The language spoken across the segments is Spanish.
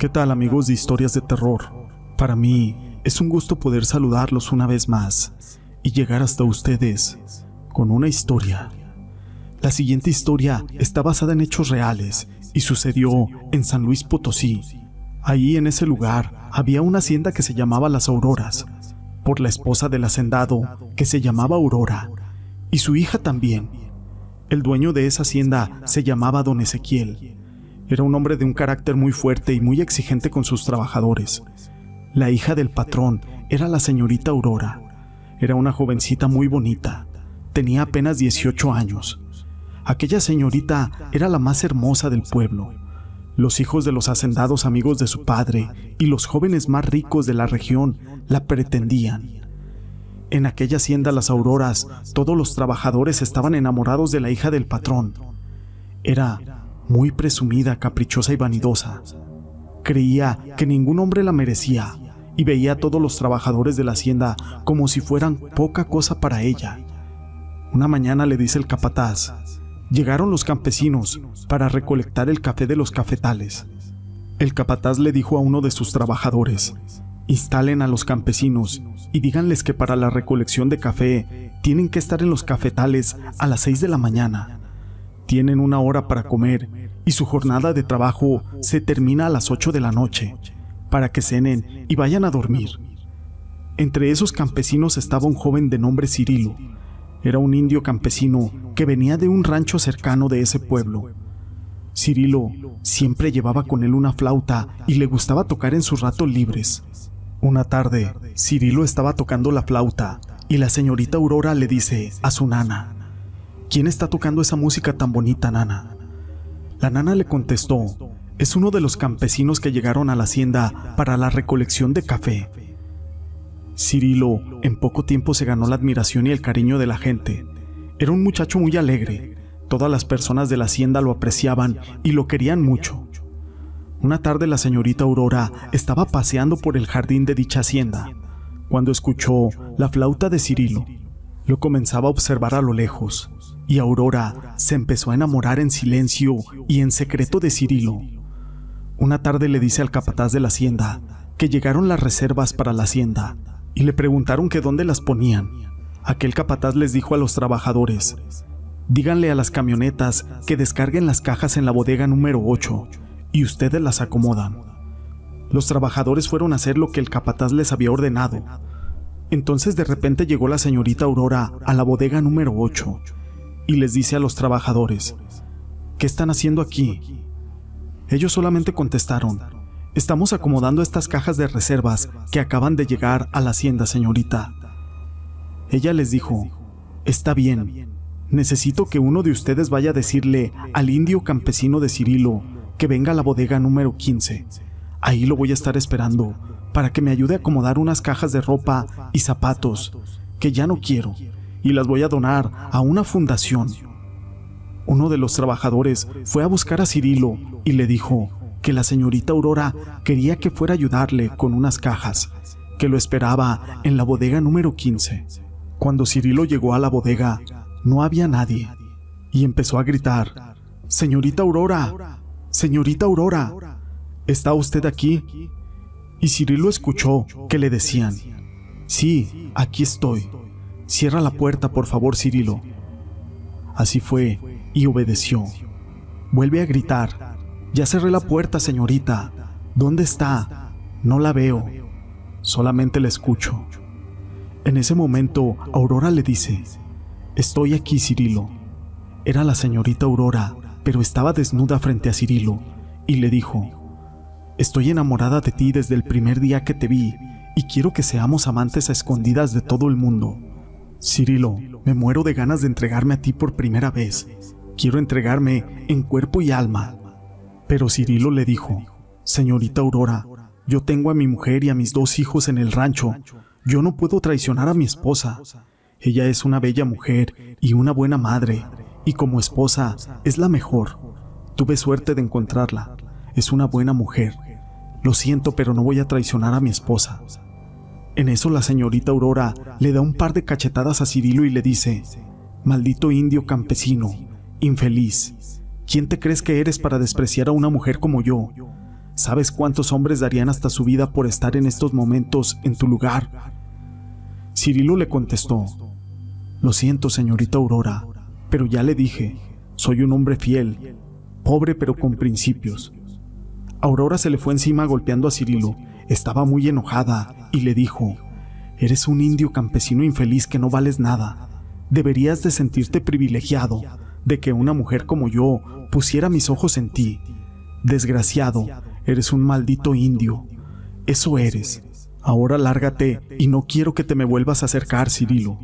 ¿Qué tal amigos de historias de terror? Para mí es un gusto poder saludarlos una vez más y llegar hasta ustedes con una historia. La siguiente historia está basada en hechos reales y sucedió en San Luis Potosí. Ahí en ese lugar había una hacienda que se llamaba Las Auroras, por la esposa del hacendado que se llamaba Aurora, y su hija también. El dueño de esa hacienda se llamaba Don Ezequiel era un hombre de un carácter muy fuerte y muy exigente con sus trabajadores. La hija del patrón era la señorita Aurora. Era una jovencita muy bonita. Tenía apenas 18 años. Aquella señorita era la más hermosa del pueblo. Los hijos de los hacendados amigos de su padre y los jóvenes más ricos de la región la pretendían. En aquella hacienda Las Auroras, todos los trabajadores estaban enamorados de la hija del patrón. Era muy presumida, caprichosa y vanidosa. Creía que ningún hombre la merecía y veía a todos los trabajadores de la hacienda como si fueran poca cosa para ella. Una mañana le dice el capataz, llegaron los campesinos para recolectar el café de los cafetales. El capataz le dijo a uno de sus trabajadores, instalen a los campesinos y díganles que para la recolección de café tienen que estar en los cafetales a las seis de la mañana tienen una hora para comer y su jornada de trabajo se termina a las 8 de la noche, para que cenen y vayan a dormir. Entre esos campesinos estaba un joven de nombre Cirilo. Era un indio campesino que venía de un rancho cercano de ese pueblo. Cirilo siempre llevaba con él una flauta y le gustaba tocar en sus ratos libres. Una tarde, Cirilo estaba tocando la flauta y la señorita Aurora le dice a su nana, ¿Quién está tocando esa música tan bonita, nana? La nana le contestó, es uno de los campesinos que llegaron a la hacienda para la recolección de café. Cirilo en poco tiempo se ganó la admiración y el cariño de la gente. Era un muchacho muy alegre. Todas las personas de la hacienda lo apreciaban y lo querían mucho. Una tarde la señorita Aurora estaba paseando por el jardín de dicha hacienda, cuando escuchó la flauta de Cirilo. Lo comenzaba a observar a lo lejos y Aurora se empezó a enamorar en silencio y en secreto de Cirilo. Una tarde le dice al capataz de la hacienda que llegaron las reservas para la hacienda y le preguntaron que dónde las ponían. Aquel capataz les dijo a los trabajadores, díganle a las camionetas que descarguen las cajas en la bodega número 8 y ustedes las acomodan. Los trabajadores fueron a hacer lo que el capataz les había ordenado. Entonces de repente llegó la señorita Aurora a la bodega número 8 y les dice a los trabajadores, ¿qué están haciendo aquí? Ellos solamente contestaron, estamos acomodando estas cajas de reservas que acaban de llegar a la hacienda, señorita. Ella les dijo, está bien, necesito que uno de ustedes vaya a decirle al indio campesino de Cirilo que venga a la bodega número 15. Ahí lo voy a estar esperando para que me ayude a acomodar unas cajas de ropa y zapatos que ya no quiero y las voy a donar a una fundación. Uno de los trabajadores fue a buscar a Cirilo y le dijo que la señorita Aurora quería que fuera a ayudarle con unas cajas, que lo esperaba en la bodega número 15. Cuando Cirilo llegó a la bodega, no había nadie y empezó a gritar, Señorita Aurora, señorita Aurora, ¿está usted aquí? Y Cirilo escuchó que le decían, sí, aquí estoy. Cierra la puerta, por favor, Cirilo. Así fue, y obedeció. Vuelve a gritar. Ya cerré la puerta, señorita. ¿Dónde está? No la veo. Solamente la escucho. En ese momento, Aurora le dice, Estoy aquí, Cirilo. Era la señorita Aurora, pero estaba desnuda frente a Cirilo, y le dijo, Estoy enamorada de ti desde el primer día que te vi, y quiero que seamos amantes a escondidas de todo el mundo. Cirilo, me muero de ganas de entregarme a ti por primera vez. Quiero entregarme en cuerpo y alma. Pero Cirilo le dijo, Señorita Aurora, yo tengo a mi mujer y a mis dos hijos en el rancho. Yo no puedo traicionar a mi esposa. Ella es una bella mujer y una buena madre, y como esposa es la mejor. Tuve suerte de encontrarla. Es una buena mujer. Lo siento, pero no voy a traicionar a mi esposa. En eso la señorita Aurora le da un par de cachetadas a Cirilo y le dice, Maldito indio campesino, infeliz, ¿quién te crees que eres para despreciar a una mujer como yo? ¿Sabes cuántos hombres darían hasta su vida por estar en estos momentos en tu lugar? Cirilo le contestó, Lo siento, señorita Aurora, pero ya le dije, soy un hombre fiel, pobre pero con principios. Aurora se le fue encima golpeando a Cirilo. Estaba muy enojada y le dijo, Eres un indio campesino infeliz que no vales nada. Deberías de sentirte privilegiado de que una mujer como yo pusiera mis ojos en ti. Desgraciado, eres un maldito indio. Eso eres. Ahora lárgate y no quiero que te me vuelvas a acercar, Cirilo.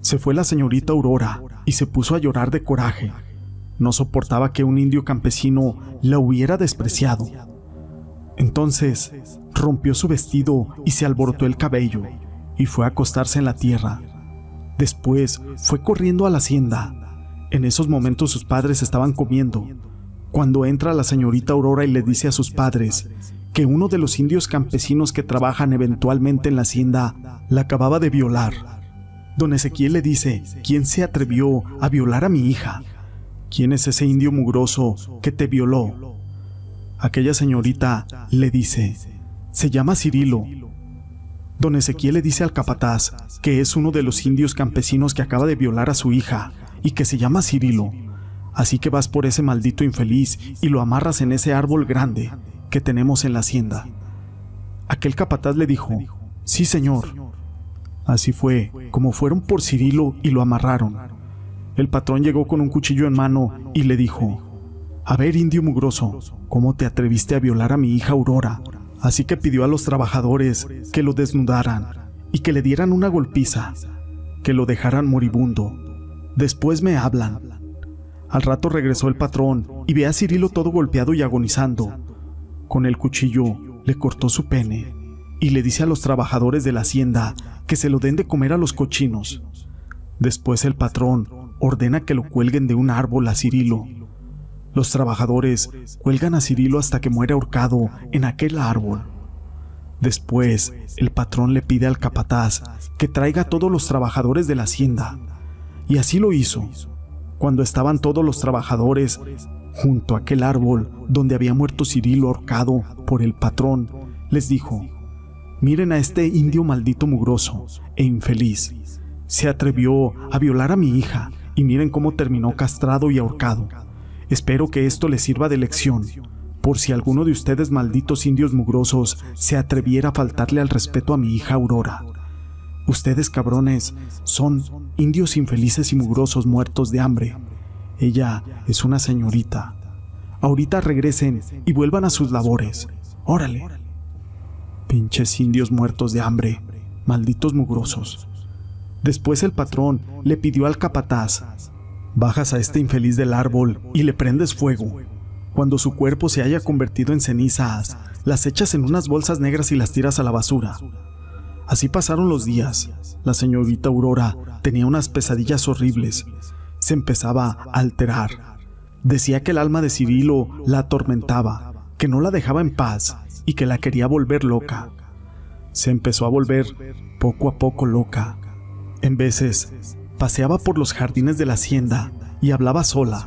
Se fue la señorita Aurora y se puso a llorar de coraje. No soportaba que un indio campesino la hubiera despreciado. Entonces rompió su vestido y se alborotó el cabello y fue a acostarse en la tierra. Después fue corriendo a la hacienda. En esos momentos sus padres estaban comiendo, cuando entra la señorita Aurora y le dice a sus padres que uno de los indios campesinos que trabajan eventualmente en la hacienda la acababa de violar. Don Ezequiel le dice, ¿quién se atrevió a violar a mi hija? ¿Quién es ese indio mugroso que te violó? Aquella señorita le dice, se llama Cirilo. Don Ezequiel le dice al capataz que es uno de los indios campesinos que acaba de violar a su hija y que se llama Cirilo. Así que vas por ese maldito infeliz y lo amarras en ese árbol grande que tenemos en la hacienda. Aquel capataz le dijo, sí señor. Así fue, como fueron por Cirilo y lo amarraron. El patrón llegó con un cuchillo en mano y le dijo, a ver, indio mugroso, ¿cómo te atreviste a violar a mi hija Aurora? Así que pidió a los trabajadores que lo desnudaran y que le dieran una golpiza, que lo dejaran moribundo. Después me hablan. Al rato regresó el patrón y ve a Cirilo todo golpeado y agonizando. Con el cuchillo le cortó su pene y le dice a los trabajadores de la hacienda que se lo den de comer a los cochinos. Después el patrón ordena que lo cuelguen de un árbol a Cirilo los trabajadores cuelgan a Cirilo hasta que muere ahorcado en aquel árbol. Después, el patrón le pide al capataz que traiga a todos los trabajadores de la hacienda. Y así lo hizo. Cuando estaban todos los trabajadores junto a aquel árbol donde había muerto Cirilo ahorcado por el patrón, les dijo, miren a este indio maldito mugroso e infeliz. Se atrevió a violar a mi hija y miren cómo terminó castrado y ahorcado. Espero que esto les sirva de lección, por si alguno de ustedes malditos indios mugrosos se atreviera a faltarle al respeto a mi hija Aurora. Ustedes cabrones son indios infelices y mugrosos muertos de hambre. Ella es una señorita. Ahorita regresen y vuelvan a sus labores. Órale. Pinches indios muertos de hambre, malditos mugrosos. Después el patrón le pidió al capataz Bajas a este infeliz del árbol y le prendes fuego. Cuando su cuerpo se haya convertido en cenizas, las echas en unas bolsas negras y las tiras a la basura. Así pasaron los días. La señorita Aurora tenía unas pesadillas horribles. Se empezaba a alterar. Decía que el alma de Cirilo la atormentaba, que no la dejaba en paz y que la quería volver loca. Se empezó a volver poco a poco loca. En veces Paseaba por los jardines de la hacienda y hablaba sola.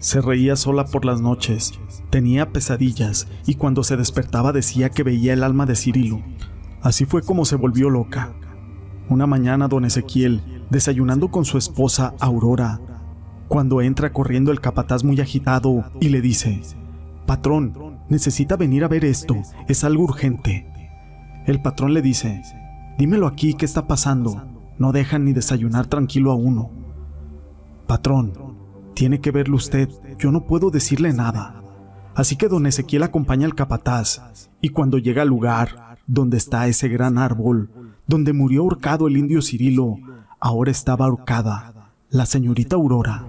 Se reía sola por las noches, tenía pesadillas y cuando se despertaba decía que veía el alma de Cirilo. Así fue como se volvió loca. Una mañana don Ezequiel, desayunando con su esposa Aurora, cuando entra corriendo el capataz muy agitado y le dice, Patrón, necesita venir a ver esto, es algo urgente. El patrón le dice, Dímelo aquí, ¿qué está pasando? No dejan ni desayunar tranquilo a uno. Patrón, tiene que verlo usted, yo no puedo decirle nada. Así que don Ezequiel acompaña al capataz, y cuando llega al lugar donde está ese gran árbol, donde murió ahorcado el indio Cirilo, ahora estaba ahorcada la señorita Aurora.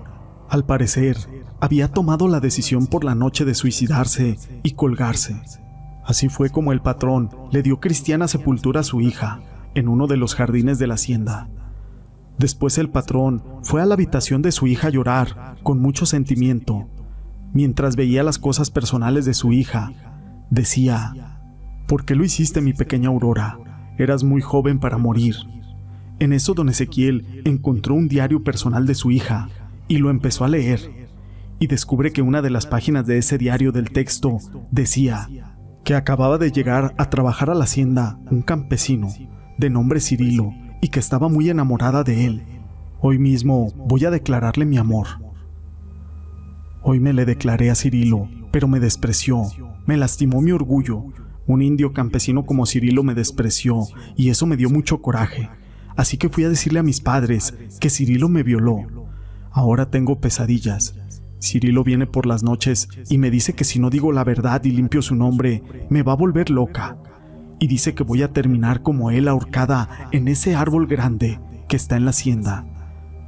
Al parecer, había tomado la decisión por la noche de suicidarse y colgarse. Así fue como el patrón le dio cristiana sepultura a su hija, en uno de los jardines de la hacienda. Después el patrón fue a la habitación de su hija a llorar con mucho sentimiento. Mientras veía las cosas personales de su hija, decía, ¿por qué lo hiciste mi pequeña Aurora? Eras muy joven para morir. En eso don Ezequiel encontró un diario personal de su hija y lo empezó a leer. y descubre que una de las páginas de ese diario del texto decía que acababa de llegar a trabajar a la hacienda un campesino de nombre Cirilo y que estaba muy enamorada de él. Hoy mismo voy a declararle mi amor. Hoy me le declaré a Cirilo, pero me despreció, me lastimó mi orgullo. Un indio campesino como Cirilo me despreció y eso me dio mucho coraje. Así que fui a decirle a mis padres que Cirilo me violó. Ahora tengo pesadillas. Cirilo viene por las noches y me dice que si no digo la verdad y limpio su nombre, me va a volver loca. Y dice que voy a terminar como él ahorcada en ese árbol grande que está en la hacienda.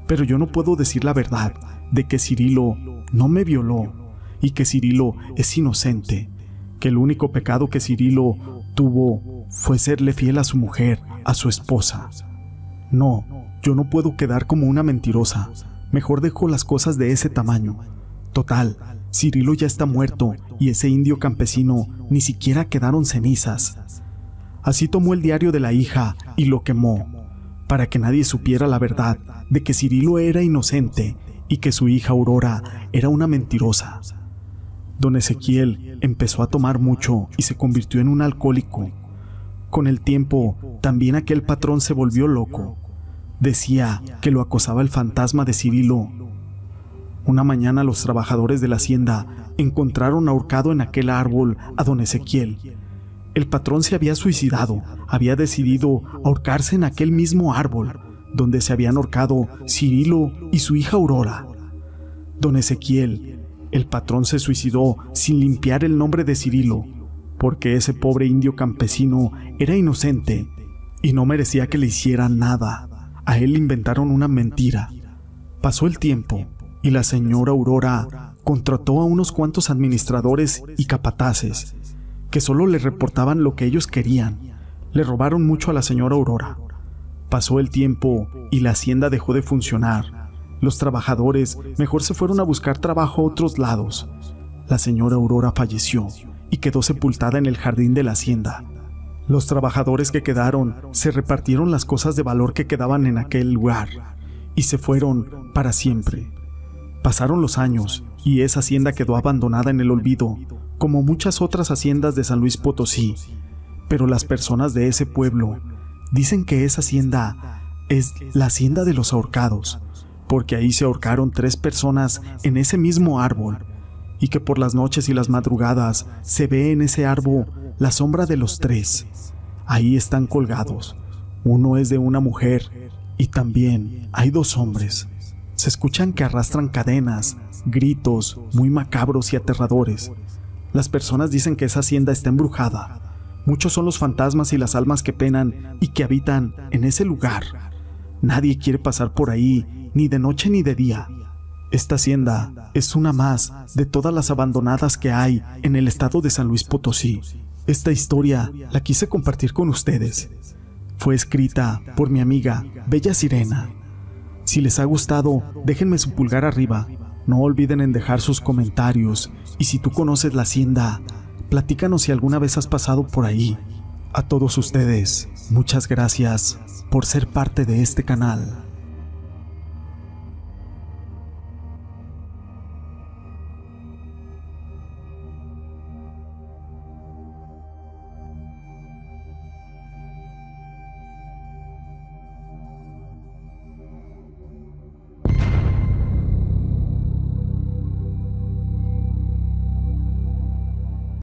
Pero yo no puedo decir la verdad de que Cirilo no me violó y que Cirilo es inocente, que el único pecado que Cirilo tuvo fue serle fiel a su mujer, a su esposa. No, yo no puedo quedar como una mentirosa. Mejor dejo las cosas de ese tamaño. Total, Cirilo ya está muerto y ese indio campesino ni siquiera quedaron cenizas. Así tomó el diario de la hija y lo quemó, para que nadie supiera la verdad de que Cirilo era inocente y que su hija Aurora era una mentirosa. Don Ezequiel empezó a tomar mucho y se convirtió en un alcohólico. Con el tiempo, también aquel patrón se volvió loco. Decía que lo acosaba el fantasma de Cirilo. Una mañana los trabajadores de la hacienda encontraron ahorcado en aquel árbol a don Ezequiel. El patrón se había suicidado, había decidido ahorcarse en aquel mismo árbol donde se habían ahorcado Cirilo y su hija Aurora. Don Ezequiel, el patrón se suicidó sin limpiar el nombre de Cirilo, porque ese pobre indio campesino era inocente y no merecía que le hicieran nada. A él inventaron una mentira. Pasó el tiempo y la señora Aurora contrató a unos cuantos administradores y capataces que solo le reportaban lo que ellos querían. Le robaron mucho a la señora Aurora Pasó el tiempo y la hacienda dejó de funcionar. Los trabajadores mejor se fueron a buscar trabajo a otros lados. La señora Aurora falleció y quedó sepultada en el jardín de la hacienda. Los trabajadores que quedaron se repartieron las cosas de valor que quedaban en aquel lugar y se fueron para siempre. Pasaron los años y esa hacienda quedó abandonada en el olvido, como muchas otras haciendas de San Luis Potosí, pero las personas de ese pueblo Dicen que esa hacienda es la hacienda de los ahorcados, porque ahí se ahorcaron tres personas en ese mismo árbol, y que por las noches y las madrugadas se ve en ese árbol la sombra de los tres. Ahí están colgados. Uno es de una mujer y también hay dos hombres. Se escuchan que arrastran cadenas, gritos muy macabros y aterradores. Las personas dicen que esa hacienda está embrujada Muchos son los fantasmas y las almas que penan y que habitan en ese lugar. Nadie quiere pasar por ahí, ni de noche ni de día. Esta hacienda es una más de todas las abandonadas que hay en el estado de San Luis Potosí. Esta historia la quise compartir con ustedes. Fue escrita por mi amiga Bella Sirena. Si les ha gustado, déjenme su pulgar arriba. No olviden en dejar sus comentarios y si tú conoces la hacienda, Platícanos si alguna vez has pasado por ahí. A todos ustedes, muchas gracias por ser parte de este canal.